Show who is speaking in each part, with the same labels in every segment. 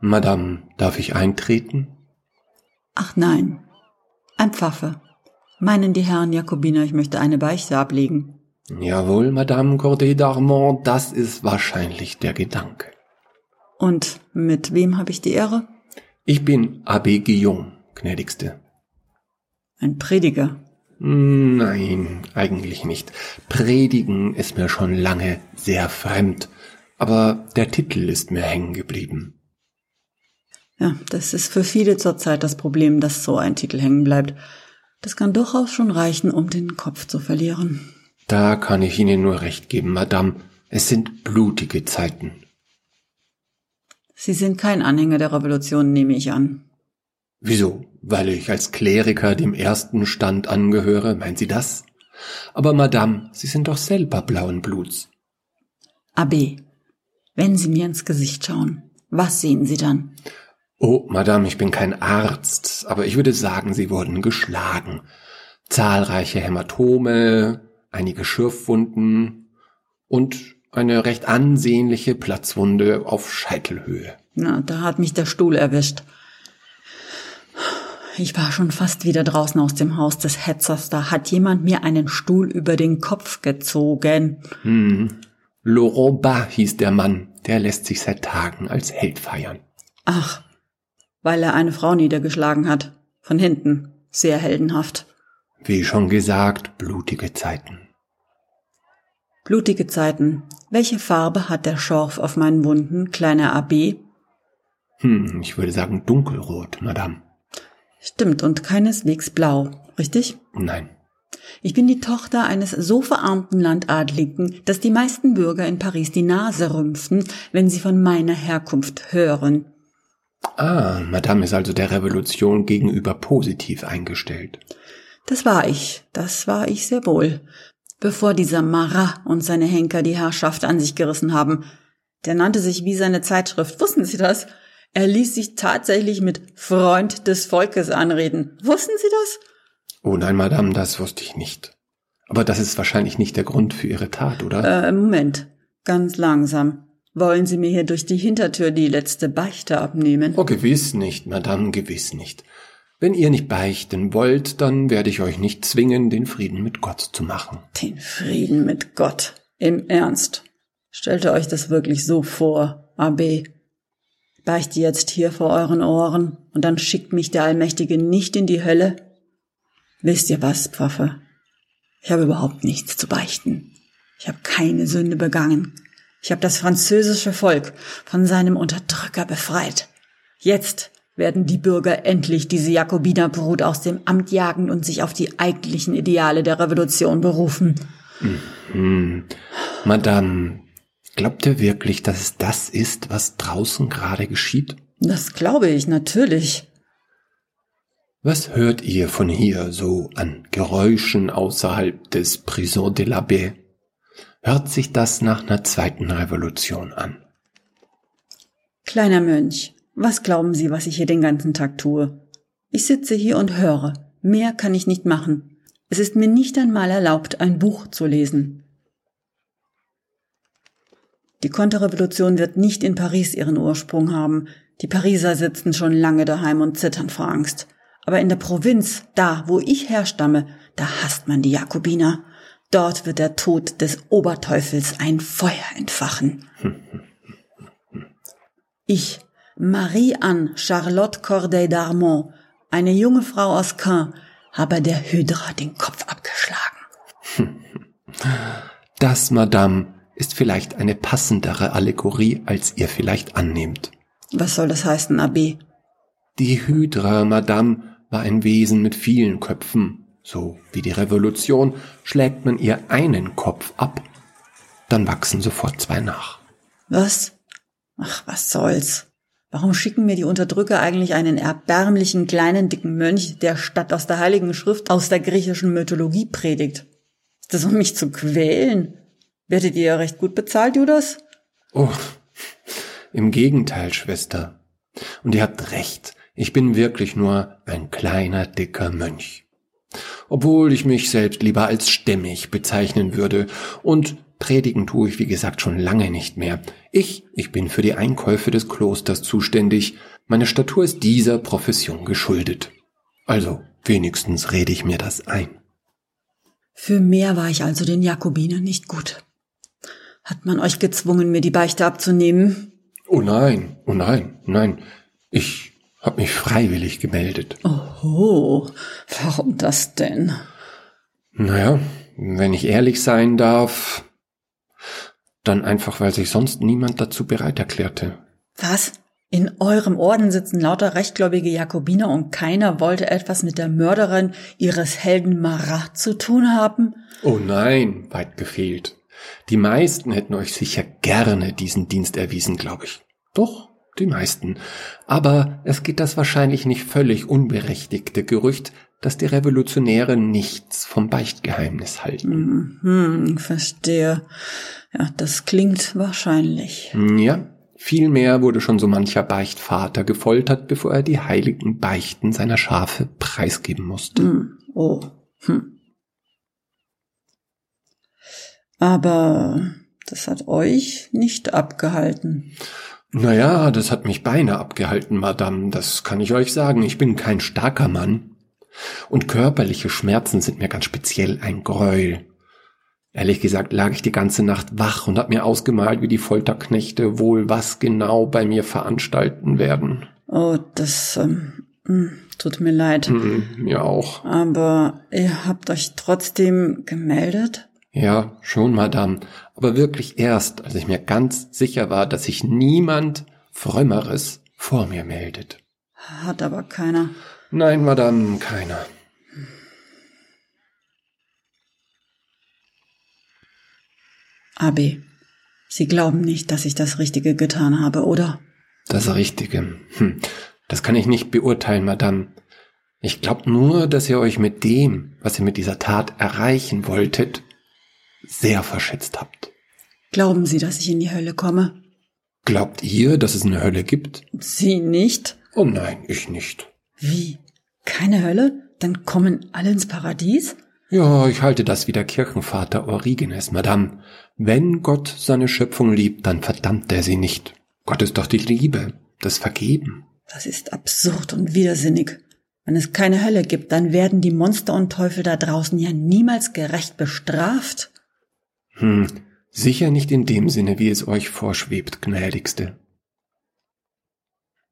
Speaker 1: Madame, darf ich eintreten?
Speaker 2: Ach nein, ein Pfaffe. Meinen die Herren Jakobiner, ich möchte eine Beichte ablegen?
Speaker 1: Jawohl, Madame Corday d'Armand, das ist wahrscheinlich der Gedanke.
Speaker 2: Und mit wem habe ich die Ehre?
Speaker 1: Ich bin Abbé Guillaume, gnädigste.
Speaker 2: Ein Prediger.
Speaker 1: Nein, eigentlich nicht. Predigen ist mir schon lange sehr fremd, aber der Titel ist mir hängen geblieben.
Speaker 2: Ja, das ist für viele zurzeit das Problem, dass so ein Titel hängen bleibt. Das kann durchaus schon reichen, um den Kopf zu verlieren.
Speaker 1: Da kann ich Ihnen nur recht geben, Madame. Es sind blutige Zeiten.
Speaker 2: Sie sind kein Anhänger der Revolution, nehme ich an.
Speaker 1: Wieso? Weil ich als Kleriker dem ersten Stand angehöre, meinen Sie das? Aber Madame, Sie sind doch selber blauen Bluts.
Speaker 2: AB, wenn Sie mir ins Gesicht schauen, was sehen Sie dann?
Speaker 1: Oh, Madame, ich bin kein Arzt, aber ich würde sagen, Sie wurden geschlagen. Zahlreiche Hämatome, einige Schürfwunden und eine recht ansehnliche Platzwunde auf Scheitelhöhe.
Speaker 2: Na, da hat mich der Stuhl erwischt. Ich war schon fast wieder draußen aus dem Haus des Hetzers. Da hat jemand mir einen Stuhl über den Kopf gezogen.
Speaker 1: Hm. Laurent Bas hieß der Mann. Der lässt sich seit Tagen als Held feiern.
Speaker 2: Ach, weil er eine Frau niedergeschlagen hat. Von hinten. Sehr heldenhaft.
Speaker 1: Wie schon gesagt, blutige Zeiten.
Speaker 2: Blutige Zeiten. Welche Farbe hat der Schorf auf meinen Wunden, kleiner AB?
Speaker 1: Hm, ich würde sagen dunkelrot, Madame.
Speaker 2: Stimmt, und keineswegs blau, richtig?
Speaker 1: Nein.
Speaker 2: Ich bin die Tochter eines so verarmten Landadligen, dass die meisten Bürger in Paris die Nase rümpfen, wenn sie von meiner Herkunft hören.
Speaker 1: Ah, Madame ist also der Revolution gegenüber positiv eingestellt.
Speaker 2: Das war ich, das war ich sehr wohl. Bevor dieser Marat und seine Henker die Herrschaft an sich gerissen haben. Der nannte sich wie seine Zeitschrift. Wussten Sie das? Er ließ sich tatsächlich mit Freund des Volkes anreden. Wussten Sie das?
Speaker 1: Oh nein, Madame, das wusste ich nicht. Aber das ist wahrscheinlich nicht der Grund für Ihre Tat, oder?
Speaker 2: Äh, Moment. Ganz langsam. Wollen Sie mir hier durch die Hintertür die letzte Beichte abnehmen?
Speaker 1: Oh, gewiss nicht, Madame, gewiss nicht. Wenn ihr nicht beichten wollt, dann werde ich euch nicht zwingen, den Frieden mit Gott zu machen.
Speaker 2: Den Frieden mit Gott. Im Ernst. Stellt euch das wirklich so vor, AB? Beichte jetzt hier vor euren Ohren und dann schickt mich der Allmächtige nicht in die Hölle? Wisst ihr was, Pfaffe? Ich habe überhaupt nichts zu beichten. Ich habe keine Sünde begangen. Ich habe das französische Volk von seinem Unterdrücker befreit. Jetzt werden die Bürger endlich diese Jakobinerbrut aus dem Amt jagen und sich auf die eigentlichen Ideale der Revolution berufen.
Speaker 1: Mhm. Madame, glaubt ihr wirklich, dass es das ist, was draußen gerade geschieht?
Speaker 2: Das glaube ich natürlich.
Speaker 1: Was hört ihr von hier so an Geräuschen außerhalb des Prison de la Baie? Hört sich das nach einer zweiten Revolution an?
Speaker 2: Kleiner Mönch, was glauben Sie, was ich hier den ganzen Tag tue? Ich sitze hier und höre. Mehr kann ich nicht machen. Es ist mir nicht einmal erlaubt, ein Buch zu lesen. Die Konterrevolution wird nicht in Paris ihren Ursprung haben. Die Pariser sitzen schon lange daheim und zittern vor Angst. Aber in der Provinz, da, wo ich herstamme, da hasst man die Jakobiner. Dort wird der Tod des Oberteufels ein Feuer entfachen. Ich, Marie-Anne Charlotte Corday d'Armont, eine junge Frau aus Caen, habe der Hydra den Kopf abgeschlagen.
Speaker 1: Das, Madame, ist vielleicht eine passendere Allegorie, als ihr vielleicht annehmt.
Speaker 2: Was soll das heißen, Abbé?
Speaker 1: Die Hydra, Madame, war ein Wesen mit vielen Köpfen. So wie die Revolution schlägt man ihr einen Kopf ab, dann wachsen sofort zwei nach.
Speaker 2: Was? Ach, was soll's? Warum schicken mir die Unterdrücker eigentlich einen erbärmlichen kleinen dicken Mönch, der statt aus der Heiligen Schrift aus der griechischen Mythologie predigt? Ist das, um mich zu quälen? Werdet ihr ja recht gut bezahlt, Judas?
Speaker 1: Oh, im Gegenteil, Schwester. Und ihr habt recht, ich bin wirklich nur ein kleiner, dicker Mönch. Obwohl ich mich selbst lieber als stämmig bezeichnen würde und Predigen tue ich, wie gesagt, schon lange nicht mehr. Ich, ich bin für die Einkäufe des Klosters zuständig. Meine Statur ist dieser Profession geschuldet. Also, wenigstens rede ich mir das ein.
Speaker 2: Für mehr war ich also den Jakobinern nicht gut. Hat man euch gezwungen, mir die Beichte abzunehmen?
Speaker 1: Oh nein, oh nein, nein. Ich hab mich freiwillig gemeldet.
Speaker 2: Oho, warum das denn?
Speaker 1: Naja, wenn ich ehrlich sein darf, dann einfach, weil sich sonst niemand dazu bereit erklärte.
Speaker 2: Was? In eurem Orden sitzen lauter rechtgläubige Jakobiner und keiner wollte etwas mit der Mörderin ihres Helden Marat zu tun haben?
Speaker 1: Oh nein, weit gefehlt. Die meisten hätten euch sicher gerne diesen Dienst erwiesen, glaube ich. Doch, die meisten. Aber es geht das wahrscheinlich nicht völlig unberechtigte Gerücht, dass die Revolutionäre nichts vom Beichtgeheimnis halten.
Speaker 2: Mhm, verstehe. Ja, das klingt wahrscheinlich.
Speaker 1: Ja, vielmehr wurde schon so mancher Beichtvater gefoltert, bevor er die heiligen Beichten seiner Schafe preisgeben musste.
Speaker 2: Hm, oh. Hm. Aber das hat euch nicht abgehalten.
Speaker 1: Naja, das hat mich beinahe abgehalten, Madame, das kann ich euch sagen. Ich bin kein starker Mann. Und körperliche Schmerzen sind mir ganz speziell ein Gräuel. Ehrlich gesagt lag ich die ganze Nacht wach und hab mir ausgemalt, wie die Folterknechte wohl was genau bei mir veranstalten werden.
Speaker 2: Oh, das ähm, hm, tut mir leid.
Speaker 1: Hm, mir auch.
Speaker 2: Aber ihr habt euch trotzdem gemeldet?
Speaker 1: Ja, schon, Madame. Aber wirklich erst, als ich mir ganz sicher war, dass sich niemand Frömmeres vor mir meldet.
Speaker 2: Hat aber keiner.
Speaker 1: Nein, Madame, keiner.
Speaker 2: Abi, Sie glauben nicht, dass ich das Richtige getan habe, oder?
Speaker 1: Das Richtige. Hm. Das kann ich nicht beurteilen, Madame. Ich glaube nur, dass ihr euch mit dem, was ihr mit dieser Tat erreichen wolltet, sehr verschätzt habt.
Speaker 2: Glauben Sie, dass ich in die Hölle komme?
Speaker 1: Glaubt ihr, dass es eine Hölle gibt?
Speaker 2: Sie nicht?
Speaker 1: Oh nein, ich nicht.
Speaker 2: Wie? Keine Hölle? Dann kommen alle ins Paradies?
Speaker 1: Ja, ich halte das wie der Kirchenvater Origenes, Madame. Wenn Gott seine Schöpfung liebt, dann verdammt er sie nicht. Gott ist doch die Liebe, das Vergeben.
Speaker 2: Das ist absurd und widersinnig. Wenn es keine Hölle gibt, dann werden die Monster und Teufel da draußen ja niemals gerecht bestraft.
Speaker 1: Hm, sicher nicht in dem Sinne, wie es euch vorschwebt, gnädigste.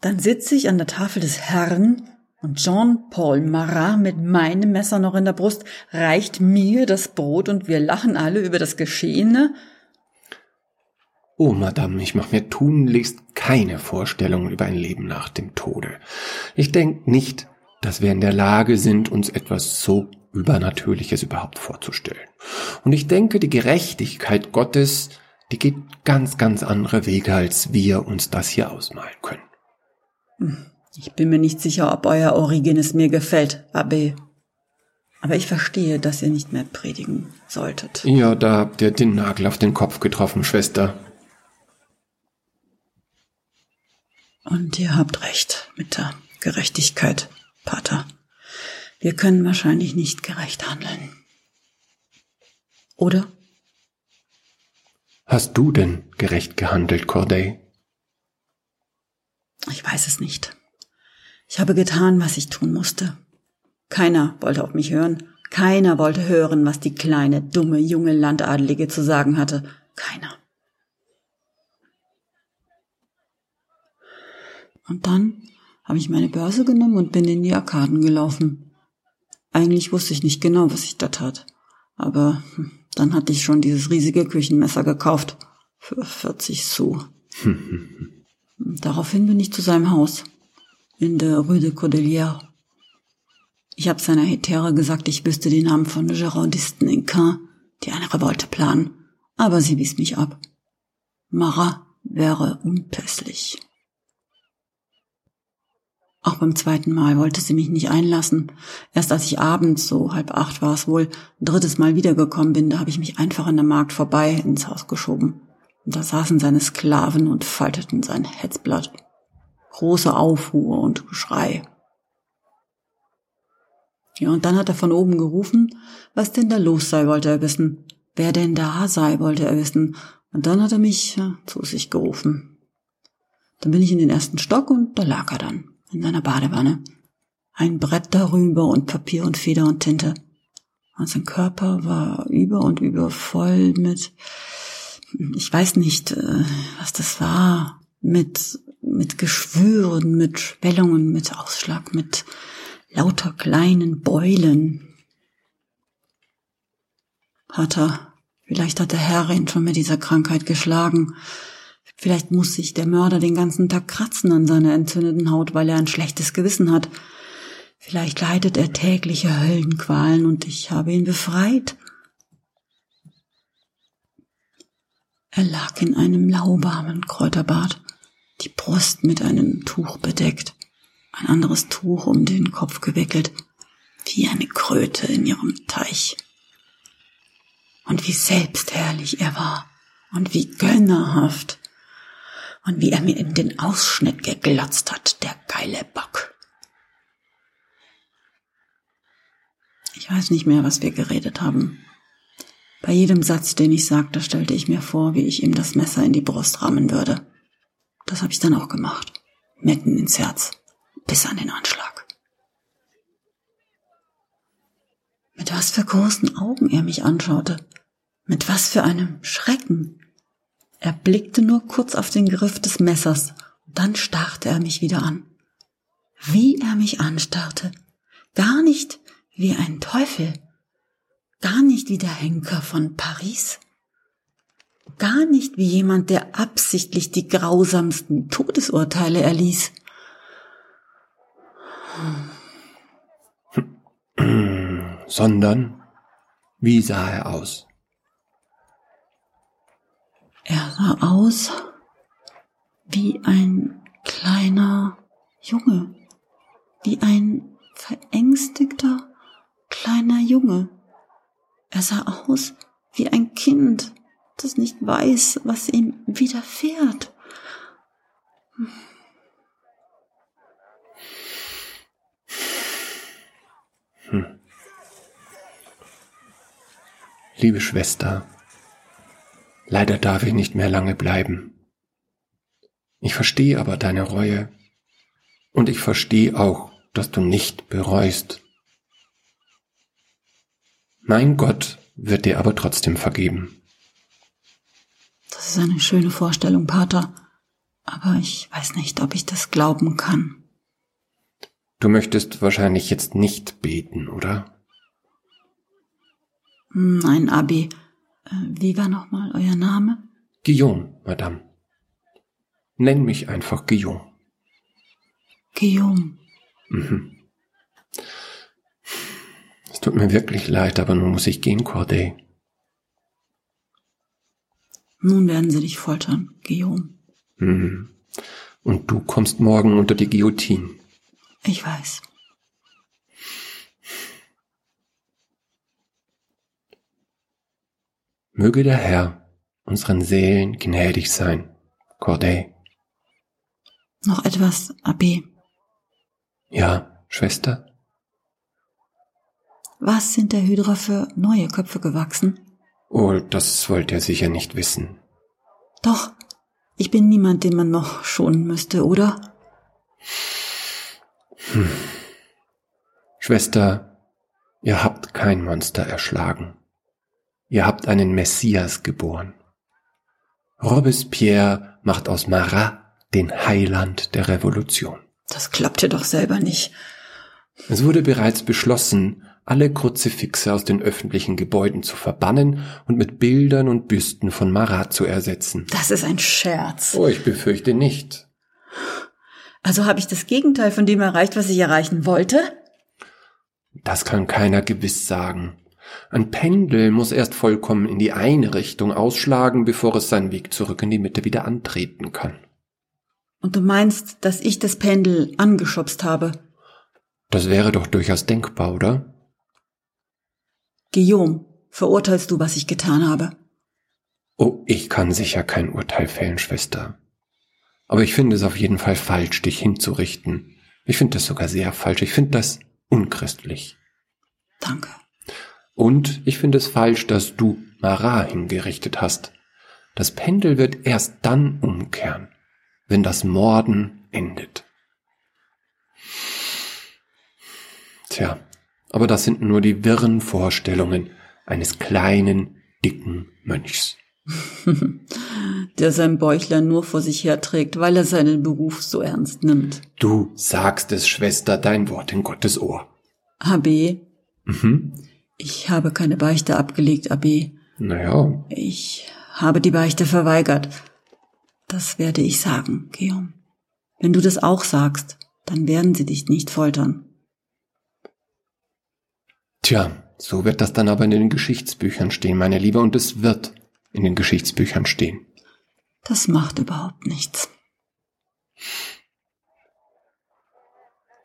Speaker 2: Dann sitze ich an der Tafel des Herrn und Jean-Paul Marat mit meinem Messer noch in der Brust reicht mir das Brot und wir lachen alle über das Geschehene.
Speaker 1: Oh, Madame, ich mache mir tunlichst keine Vorstellungen über ein Leben nach dem Tode. Ich denke nicht, dass wir in der Lage sind, uns etwas so Übernatürliches überhaupt vorzustellen. Und ich denke, die Gerechtigkeit Gottes, die geht ganz, ganz andere Wege, als wir uns das hier ausmalen können.
Speaker 2: Hm. Ich bin mir nicht sicher, ob euer Origenes mir gefällt, Abbé. Aber ich verstehe, dass ihr nicht mehr predigen solltet.
Speaker 1: Ja, da habt ihr den Nagel auf den Kopf getroffen, Schwester.
Speaker 2: Und ihr habt recht mit der Gerechtigkeit, Pater. Wir können wahrscheinlich nicht gerecht handeln. Oder?
Speaker 1: Hast du denn gerecht gehandelt, Corday?
Speaker 2: Ich weiß es nicht. Ich habe getan, was ich tun musste. Keiner wollte auf mich hören. Keiner wollte hören, was die kleine, dumme, junge Landadelige zu sagen hatte. Keiner. Und dann habe ich meine Börse genommen und bin in die Arkaden gelaufen. Eigentlich wusste ich nicht genau, was ich da tat. Aber hm, dann hatte ich schon dieses riesige Küchenmesser gekauft. Für 40 Sous. Daraufhin bin ich zu seinem Haus in der Rue de Cordelière. Ich habe seiner Hetäre gesagt, ich wüsste die Namen von Girondisten in Caen, die eine Revolte planen, aber sie wies mich ab. Marat wäre unpässlich. Auch beim zweiten Mal wollte sie mich nicht einlassen. Erst als ich abends, so halb acht war es wohl, ein drittes Mal wiedergekommen bin, da habe ich mich einfach an der Markt vorbei ins Haus geschoben. Und da saßen seine Sklaven und falteten sein Hetzblatt große Aufruhr und Geschrei. Ja, und dann hat er von oben gerufen, was denn da los sei, wollte er wissen. wer denn da sei, wollte er wissen. Und dann hat er mich ja, zu sich gerufen. Dann bin ich in den ersten Stock und da lag er dann, in seiner Badewanne. Ein Brett darüber und Papier und Feder und Tinte. Und sein Körper war über und über voll mit, ich weiß nicht, äh, was das war, mit, mit Geschwüren, mit Schwellungen, mit Ausschlag, mit lauter kleinen Beulen. Vater, vielleicht hat der Herr ihn schon mit dieser Krankheit geschlagen. Vielleicht muss sich der Mörder den ganzen Tag kratzen an seiner entzündeten Haut, weil er ein schlechtes Gewissen hat. Vielleicht leidet er tägliche Höllenqualen und ich habe ihn befreit. Er lag in einem lauwarmen Kräuterbad, die Brust mit einem Tuch bedeckt, ein anderes Tuch um den Kopf gewickelt, wie eine Kröte in ihrem Teich. Und wie selbstherrlich er war und wie gönnerhaft und wie er mir in den Ausschnitt geglotzt hat, der geile Bock. Ich weiß nicht mehr, was wir geredet haben. Bei jedem Satz, den ich sagte, stellte ich mir vor, wie ich ihm das Messer in die Brust rammen würde. Das habe ich dann auch gemacht. Mitten ins Herz. Bis an den Anschlag. Mit was für großen Augen er mich anschaute. Mit was für einem Schrecken. Er blickte nur kurz auf den Griff des Messers, und dann starrte er mich wieder an. Wie er mich anstarrte. Gar nicht wie ein Teufel, gar nicht wie der Henker von Paris, gar nicht wie jemand, der absichtlich die grausamsten Todesurteile erließ.
Speaker 1: Sondern, wie sah er aus?
Speaker 2: Er sah aus wie ein kleiner Junge, wie ein verängstigter kleiner Junge. Er sah aus wie ein Kind, das nicht weiß, was ihm widerfährt.
Speaker 1: Hm. Liebe Schwester, Leider darf ich nicht mehr lange bleiben. Ich verstehe aber deine Reue. Und ich verstehe auch, dass du nicht bereust. Mein Gott wird dir aber trotzdem vergeben.
Speaker 2: Das ist eine schöne Vorstellung, Pater. Aber ich weiß nicht, ob ich das glauben kann.
Speaker 1: Du möchtest wahrscheinlich jetzt nicht beten, oder?
Speaker 2: Nein, Abi. Äh, wie war nochmal euer Name?
Speaker 1: Guillaume, Madame. Nenn mich einfach Guillaume.
Speaker 2: Guillaume.
Speaker 1: Mhm. Es tut mir wirklich leid, aber nun muss ich gehen, Corday.
Speaker 2: Nun werden sie dich foltern, Guillaume.
Speaker 1: Mhm. Und du kommst morgen unter die Guillotine.
Speaker 2: Ich weiß.
Speaker 1: Möge der Herr unseren Seelen gnädig sein. Corday.
Speaker 2: Noch etwas, Abbé.
Speaker 1: Ja, Schwester?
Speaker 2: Was sind der Hydra für neue Köpfe gewachsen?
Speaker 1: Oh, das wollt ihr sicher nicht wissen.
Speaker 2: Doch, ich bin niemand, den man noch schonen müsste, oder?
Speaker 1: Hm. Schwester, ihr habt kein Monster erschlagen. Ihr habt einen Messias geboren. Robespierre macht aus Marat den Heiland der Revolution.
Speaker 2: Das klappt ja doch selber nicht.
Speaker 1: Es wurde bereits beschlossen, alle Kruzifixe aus den öffentlichen Gebäuden zu verbannen und mit Bildern und Büsten von Marat zu ersetzen.
Speaker 2: Das ist ein Scherz.
Speaker 1: Oh, ich befürchte nicht.
Speaker 2: Also habe ich das Gegenteil von dem erreicht, was ich erreichen wollte?
Speaker 1: Das kann keiner gewiss sagen. Ein Pendel muss erst vollkommen in die eine Richtung ausschlagen, bevor es seinen Weg zurück in die Mitte wieder antreten kann.
Speaker 2: Und du meinst, dass ich das Pendel angeschubst habe?
Speaker 1: Das wäre doch durchaus denkbar, oder?
Speaker 2: Guillaume, verurteilst du, was ich getan habe?
Speaker 1: Oh, ich kann sicher kein Urteil fällen, Schwester. Aber ich finde es auf jeden Fall falsch, dich hinzurichten. Ich finde das sogar sehr falsch. Ich finde das unchristlich.
Speaker 2: Danke.
Speaker 1: Und ich finde es falsch, dass du Mara hingerichtet hast. Das Pendel wird erst dann umkehren, wenn das Morden endet. Tja, aber das sind nur die wirren Vorstellungen eines kleinen, dicken Mönchs.
Speaker 2: Der sein Bäuchlein nur vor sich herträgt, weil er seinen Beruf so ernst nimmt.
Speaker 1: Du sagst es, Schwester, dein Wort in Gottes Ohr.
Speaker 2: AB,
Speaker 1: Mhm.
Speaker 2: Ich habe keine Beichte abgelegt, AB.
Speaker 1: Naja,
Speaker 2: Ich habe die Beichte verweigert. Das werde ich sagen, Georg. Wenn du das auch sagst, dann werden sie dich nicht foltern.
Speaker 1: tja, so wird das dann aber in den Geschichtsbüchern stehen, meine Liebe, und es wird in den Geschichtsbüchern stehen.
Speaker 2: Das macht überhaupt nichts.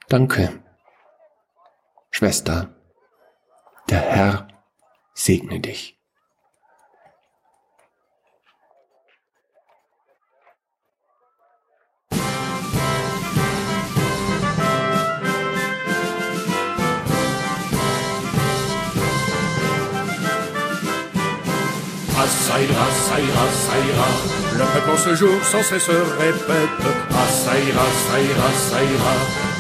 Speaker 1: Danke. Schwester, der Herr segne dich.
Speaker 3: Assaïra, Assaïra, Assaïra, le peuple en ce jour sans cesse répète. Assaïra, Assaïra, Assaïra,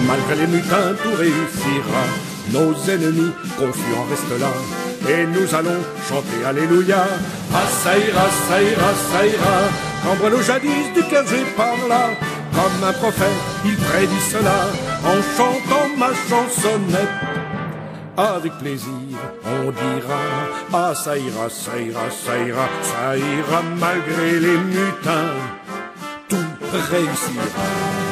Speaker 3: malgré les mutins tout réussira. Nos ennemis en restent là. Et nous allons chanter Alléluia. Ah, ça ira, ça ira, ça ira. Jadis du clergé par là. Comme un prophète, il prédit cela. En chantant ma chansonnette. Avec plaisir, on dira Ah, ça ira, ça ira, ça ira, ça ira malgré les mutins. Tout réussira.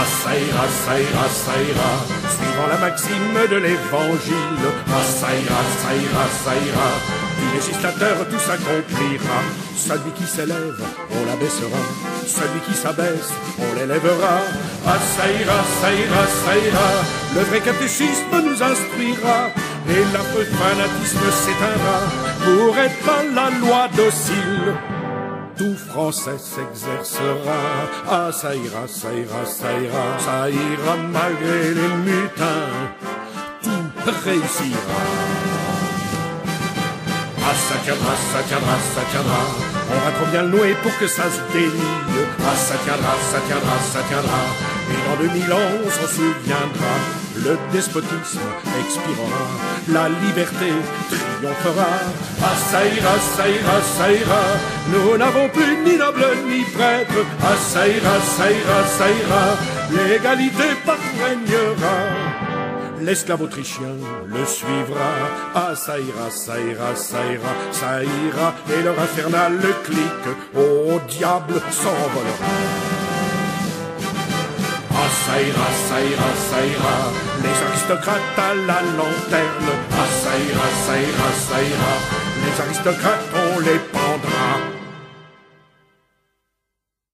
Speaker 3: Ah, ça ira, ça ira, suivant la maxime de l'évangile. Ah, ça ira, ça ira, ça ira, du législateur tout s'accomplira. Celui qui s'élève, on l'abaissera. Celui qui s'abaisse, on l'élèvera. Ah, ça ira, ça ira, le vrai catéchisme nous instruira. Et l'affreux fanatisme s'éteindra pour être à la loi docile tout français s'exercera. Ah, ça ira, ça ira, ça ira, ça ira malgré les mutins. Tout réussira. Ah, ça tiendra, ça tiendra, ça tiendra. On va trop bien le nouer pour que ça se délie. Ah, ça tiendra, ça tiendra, ça tiendra. Et dans 2000 ans, on s'en souviendra. Le despotisme expirera. La liberté triomphera. Ah, ça ira, ça ira, ça ira. Nous n'avons plus ni noble ni prêtre. Ah, ça ira, ça ira, ça ira. L'égalité partout régnera. L'esclave autrichien le suivra. Ah, ça ira, ça ira, ça ira, ça ira. Et leur infernal clic au diable s'envolera. Ah, ça ira, ça ira, ça ira les aristocrates à la lanterne. Ah, assaillera, assaillera, assaillera, les aristocrates, on les